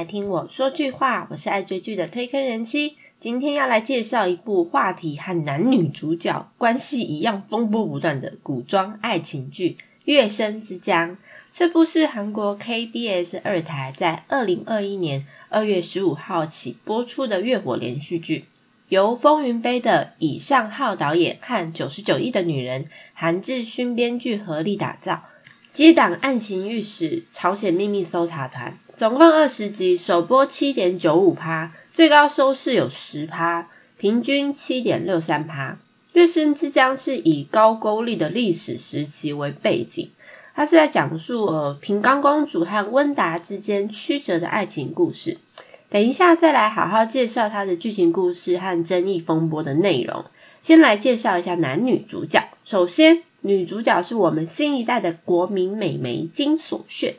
来听我说句话，我是爱追剧的推坑人妻。今天要来介绍一部话题和男女主角关系一样风波不断的古装爱情剧《月升之江》。这部是韩国 KBS 二台在二零二一年二月十五号起播出的月火连续剧，由风云杯的尹尚浩导演和九十九亿的女人韩志勋编剧合力打造。接档《暗行御史》《朝鲜秘密搜查团》，总共二十集，首播七点九五趴，最高收视有十趴，平均七点六三趴。《月升之江》是以高句丽的历史时期为背景，它是在讲述呃平冈公主和温达之间曲折的爱情故事。等一下再来好好介绍它的剧情故事和争议风波的内容。先来介绍一下男女主角，首先。女主角是我们新一代的国民美眉金所炫，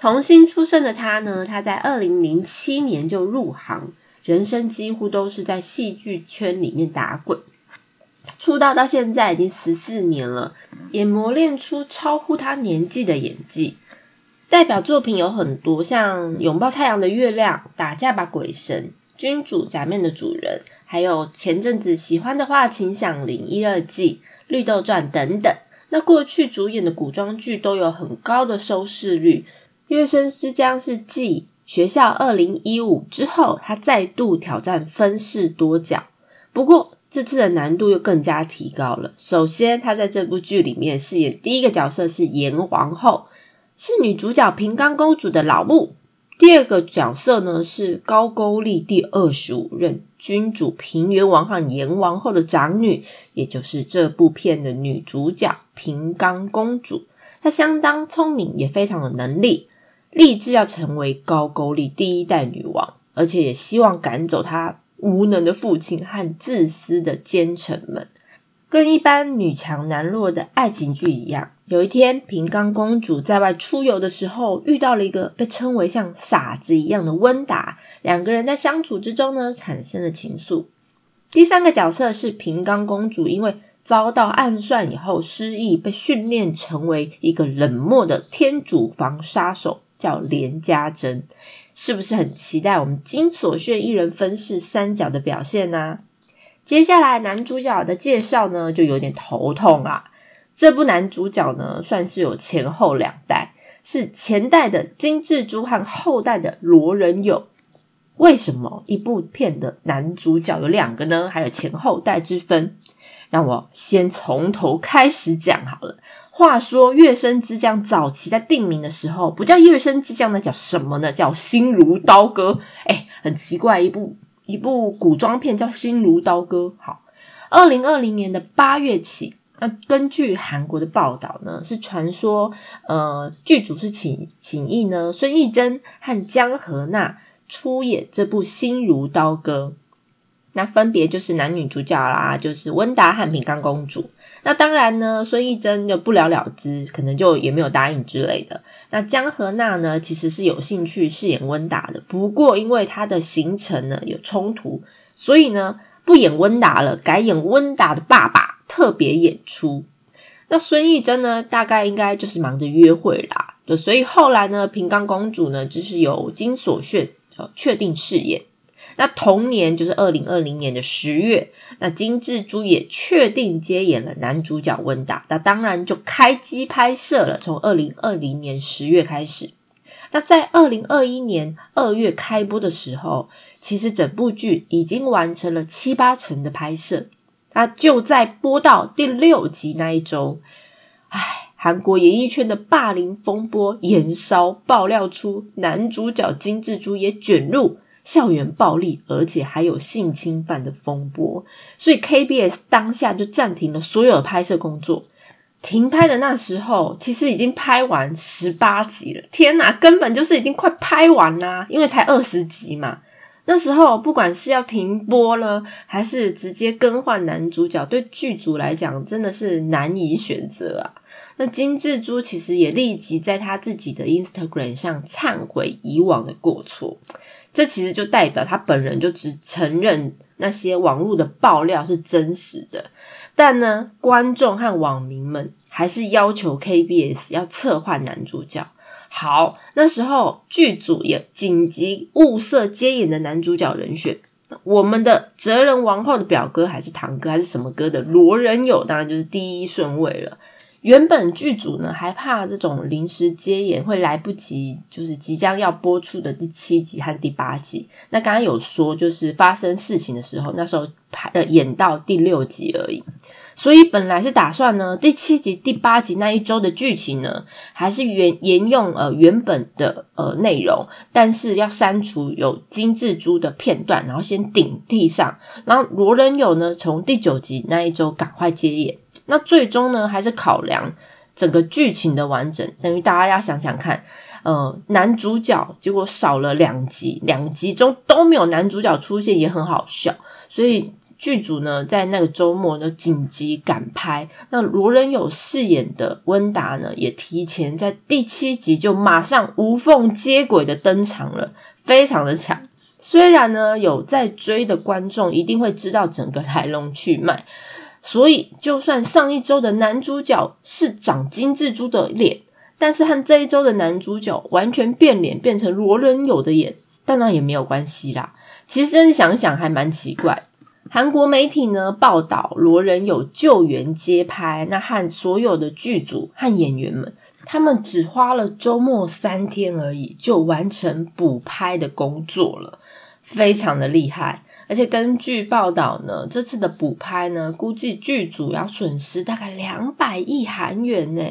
童星出身的她呢，她在二零零七年就入行，人生几乎都是在戏剧圈里面打滚，出道到现在已经十四年了，也磨练出超乎她年纪的演技。代表作品有很多，像《拥抱太阳的月亮》、《打架吧鬼神》、《君主假面的主人》，还有前阵子喜欢的话，请响铃一二季。《绿豆传》等等，那过去主演的古装剧都有很高的收视率。《月升之江》是继《学校二零一五》之后，他再度挑战分饰多角。不过这次的难度又更加提高了。首先，他在这部剧里面饰演第一个角色是严皇后，是女主角平冈公主的老母。第二个角色呢是高句丽第二十五任君主平原王和严王后的长女，也就是这部片的女主角平冈公主。她相当聪明，也非常有能力，立志要成为高句丽第一代女王，而且也希望赶走她无能的父亲和自私的奸臣们。跟一般女强男弱的爱情剧一样。有一天，平冈公主在外出游的时候，遇到了一个被称为像傻子一样的温达。两个人在相处之中呢，产生了情愫。第三个角色是平冈公主，因为遭到暗算以后失忆，被训练成为一个冷漠的天主房杀手，叫连家珍。是不是很期待我们金所炫一人分饰三角的表现呢？接下来男主角的介绍呢，就有点头痛啦。这部男主角呢，算是有前后两代，是前代的金智珠和后代的罗仁友。为什么一部片的男主角有两个呢？还有前后代之分？让我先从头开始讲好了。话说月升之江早期在定名的时候，不叫月升之江，那叫什么呢？叫心如刀割。哎，很奇怪，一部一部古装片叫心如刀割。好，二零二零年的八月起。那根据韩国的报道呢，是传说，呃，剧组是请请意呢，孙艺珍和江河娜出演这部《心如刀割》，那分别就是男女主角啦，就是温达和平冈公主。那当然呢，孙艺珍就不了了之，可能就也没有答应之类的。那江河娜呢，其实是有兴趣饰演温达的，不过因为她的行程呢有冲突，所以呢不演温达了，改演温达的爸爸。特别演出，那孙艺珍呢？大概应该就是忙着约会啦，对，所以后来呢，平冈公主呢，就是由金所炫呃确定饰演。那同年就是二零二零年的十月，那金智珠也确定接演了男主角温达，那当然就开机拍摄了。从二零二零年十月开始，那在二零二一年二月开播的时候，其实整部剧已经完成了七八成的拍摄。那就在播到第六集那一周，唉，韩国演艺圈的霸凌风波延烧，爆料出男主角金智珠也卷入校园暴力，而且还有性侵犯的风波，所以 KBS 当下就暂停了所有的拍摄工作。停拍的那时候，其实已经拍完十八集了。天哪，根本就是已经快拍完啦，因为才二十集嘛。那时候，不管是要停播了，还是直接更换男主角，对剧组来讲真的是难以选择啊。那金智珠其实也立即在他自己的 Instagram 上忏悔以往的过错，这其实就代表他本人就只承认那些网络的爆料是真实的。但呢，观众和网民们还是要求 KBS 要策换男主角。好，那时候剧组也紧急物色接演的男主角人选。我们的哲人王后的表哥还是堂哥还是什么哥的罗仁友，当然就是第一顺位了。原本剧组呢还怕这种临时接演会来不及，就是即将要播出的第七集和第八集。那刚刚有说，就是发生事情的时候，那时候拍呃演到第六集而已。所以本来是打算呢，第七集、第八集那一周的剧情呢，还是原沿用呃原本的呃内容，但是要删除有金志珠的片段，然后先顶替上，然后罗仁友呢从第九集那一周赶快接演。那最终呢，还是考量整个剧情的完整，等于大家要想想看，呃，男主角结果少了两集，两集中都没有男主角出现，也很好笑，所以。剧组呢，在那个周末呢，紧急赶拍。那罗仁友饰演的温达呢，也提前在第七集就马上无缝接轨的登场了，非常的强。虽然呢，有在追的观众一定会知道整个来龙去脉，所以就算上一周的男主角是长金志珠的脸，但是和这一周的男主角完全变脸，变成罗仁友的眼，当然也没有关系啦。其实真想想，还蛮奇怪。韩国媒体呢报道，罗仁有救援接拍，那和所有的剧组和演员们，他们只花了周末三天而已，就完成补拍的工作了，非常的厉害。而且根据报道呢，这次的补拍呢，估计剧组要损失大概两百亿韩元呢。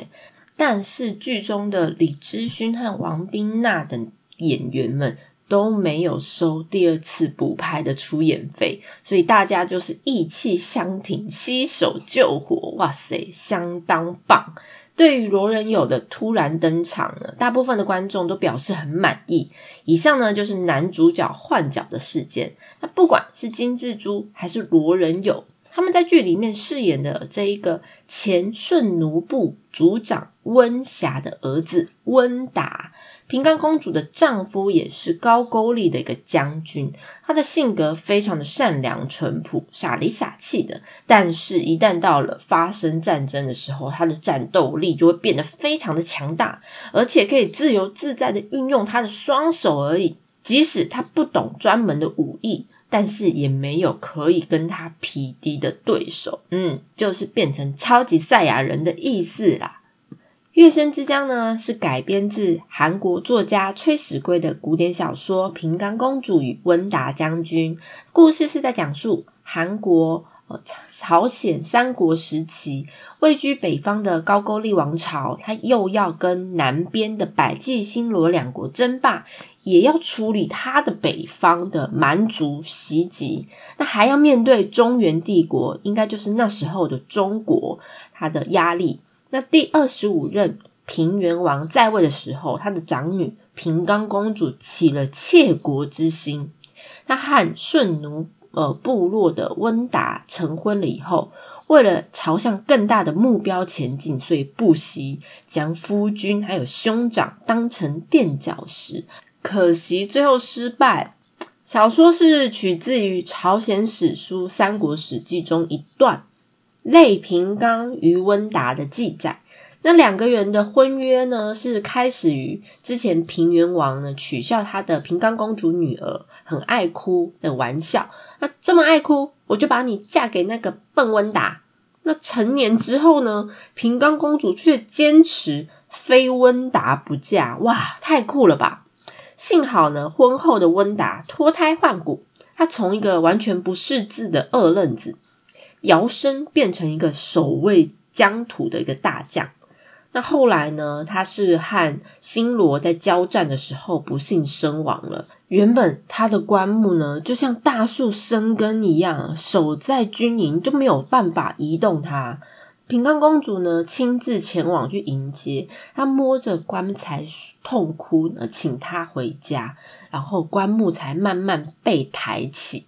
但是剧中的李知勋和王冰娜等演员们。都没有收第二次补拍的出演费，所以大家就是意气相挺，携手救火。哇塞，相当棒！对于罗仁友的突然登场呢，大部分的观众都表示很满意。以上呢就是男主角换角的事件。那不管是金志珠还是罗仁友，他们在剧里面饰演的这一个前顺奴部族长温霞的儿子温达。平冈公主的丈夫也是高句丽的一个将军，他的性格非常的善良淳朴，傻里傻气的。但是，一旦到了发生战争的时候，他的战斗力就会变得非常的强大，而且可以自由自在的运用他的双手而已。即使他不懂专门的武艺，但是也没有可以跟他匹敌的对手。嗯，就是变成超级赛亚人的意思啦。《月升之江》呢，是改编自韩国作家崔始圭的古典小说《平冈公主与温达将军》。故事是在讲述韩国、呃朝鲜三国时期位居北方的高句丽王朝，他又要跟南边的百济、新罗两国争霸，也要处理他的北方的蛮族袭击，那还要面对中原帝国，应该就是那时候的中国，他的压力。那第二十五任平原王在位的时候，他的长女平冈公主起了窃国之心。他和顺奴呃部落的温达成婚了以后，为了朝向更大的目标前进，所以不惜将夫君还有兄长当成垫脚石。可惜最后失败。小说是取自于朝鲜史书《三国史记》中一段。类平冈与温达的记载，那两个人的婚约呢，是开始于之前平原王呢取笑他的平冈公主女儿很爱哭的玩笑。那这么爱哭，我就把你嫁给那个笨温达。那成年之后呢，平冈公主却坚持非温达不嫁。哇，太酷了吧！幸好呢，婚后的温达脱胎换骨，他从一个完全不识字的二愣子。摇身变成一个守卫疆土的一个大将。那后来呢？他是和新罗在交战的时候不幸身亡了。原本他的棺木呢，就像大树生根一样，守在军营就没有办法移动他。平康公主呢，亲自前往去迎接他，摸着棺材痛哭，呢，请他回家，然后棺木才慢慢被抬起。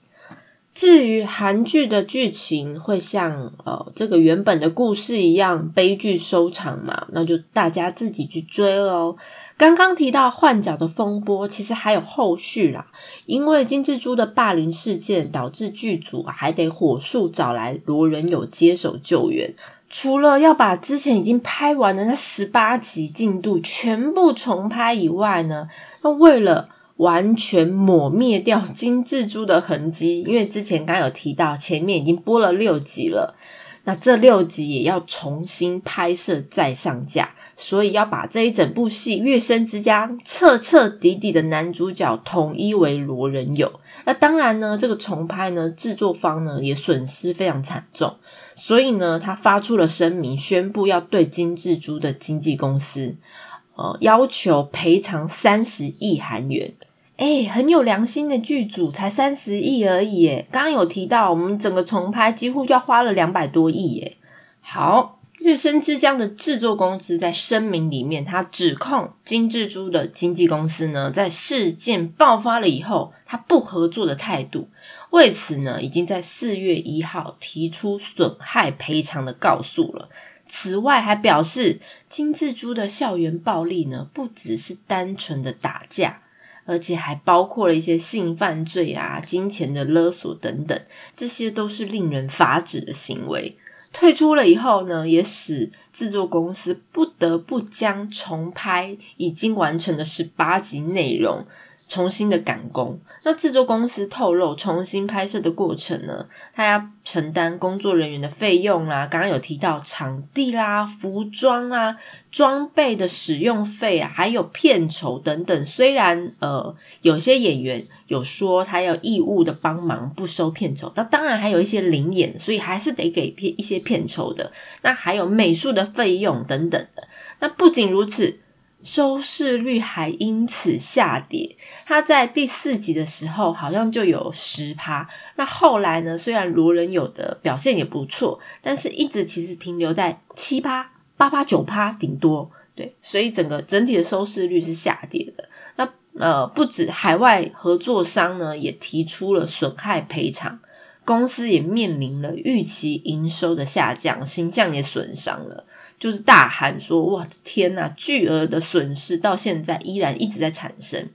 至于韩剧的剧情会像呃这个原本的故事一样悲剧收场嘛？那就大家自己去追喽。刚刚提到换角的风波，其实还有后续啦。因为金志珠的霸凌事件，导致剧组还得火速找来罗仁友接手救援。除了要把之前已经拍完的那十八集进度全部重拍以外呢，那为了完全抹灭掉金智珠的痕迹，因为之前刚有提到前面已经播了六集了。那这六集也要重新拍摄再上架，所以要把这一整部戏《月升之家》彻彻底底的男主角统一为罗仁友。那当然呢，这个重拍呢，制作方呢也损失非常惨重，所以呢，他发出了声明，宣布要对金智珠的经纪公司，呃，要求赔偿三十亿韩元。哎，很有良心的剧组，才三十亿而已。哎，刚刚有提到，我们整个重拍几乎就要花了两百多亿。哎，好，《月升之江》的制作公司在声明里面，他指控金智珠的经纪公司呢，在事件爆发了以后，他不合作的态度，为此呢，已经在四月一号提出损害赔偿的告诉了。此外，还表示金智珠的校园暴力呢，不只是单纯的打架。而且还包括了一些性犯罪啊、金钱的勒索等等，这些都是令人发指的行为。退出了以后呢，也使制作公司不得不将重拍已经完成的十八集内容。重新的赶工，那制作公司透露，重新拍摄的过程呢，他要承担工作人员的费用啦，刚刚有提到场地啦、服装啦、装备的使用费啊，还有片酬等等。虽然呃，有些演员有说他要义务的帮忙，不收片酬，那当然还有一些零演，所以还是得给片一些片酬的。那还有美术的费用等等的。那不仅如此。收视率还因此下跌。他在第四集的时候好像就有十趴，那后来呢？虽然罗仁友的表现也不错，但是一直其实停留在七趴、八趴、九趴顶多。对，所以整个整体的收视率是下跌的。那呃，不止海外合作商呢，也提出了损害赔偿，公司也面临了预期营收的下降，形象也损伤了。就是大喊说：“哇，天呐，巨额的损失到现在依然一直在产生。”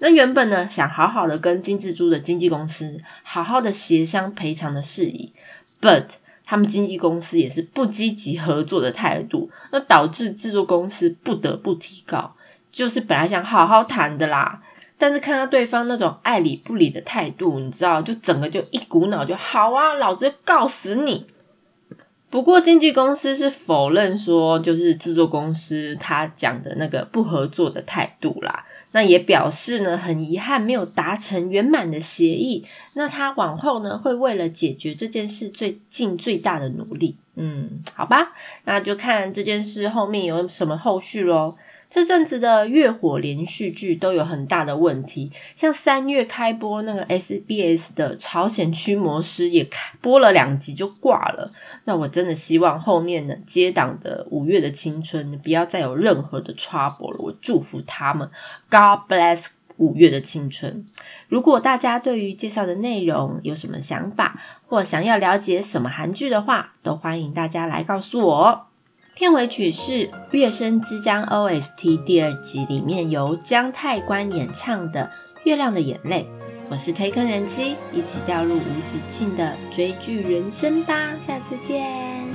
那原本呢，想好好的跟金智珠的经纪公司好好的协商赔偿的事宜，but 他们经纪公司也是不积极合作的态度，那导致制作公司不得不提告。就是本来想好好谈的啦，但是看到对方那种爱理不理的态度，你知道，就整个就一股脑就好啊，老子告死你！不过，经纪公司是否认说，就是制作公司他讲的那个不合作的态度啦。那也表示呢，很遗憾没有达成圆满的协议。那他往后呢，会为了解决这件事，最尽最大的努力。嗯，好吧，那就看这件事后面有什么后续喽。这阵子的月火连续剧都有很大的问题，像三月开播那个 SBS 的《朝鲜驱魔师》也开播了两集就挂了。那我真的希望后面呢接档的五月的青春不要再有任何的 trouble 了。我祝福他们，God bless 五月的青春。如果大家对于介绍的内容有什么想法，或想要了解什么韩剧的话，都欢迎大家来告诉我。片尾曲是《月升之江》OST 第二集里面由姜太官演唱的《月亮的眼泪》。我是推坑人妻，一起掉入无止境的追剧人生吧！下次见。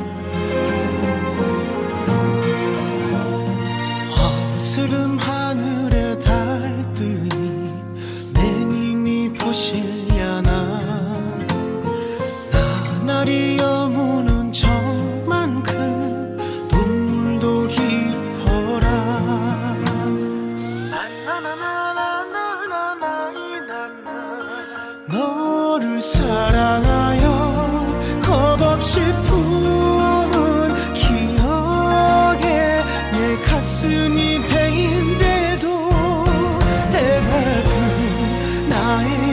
실패인데도 애달픈 그 나의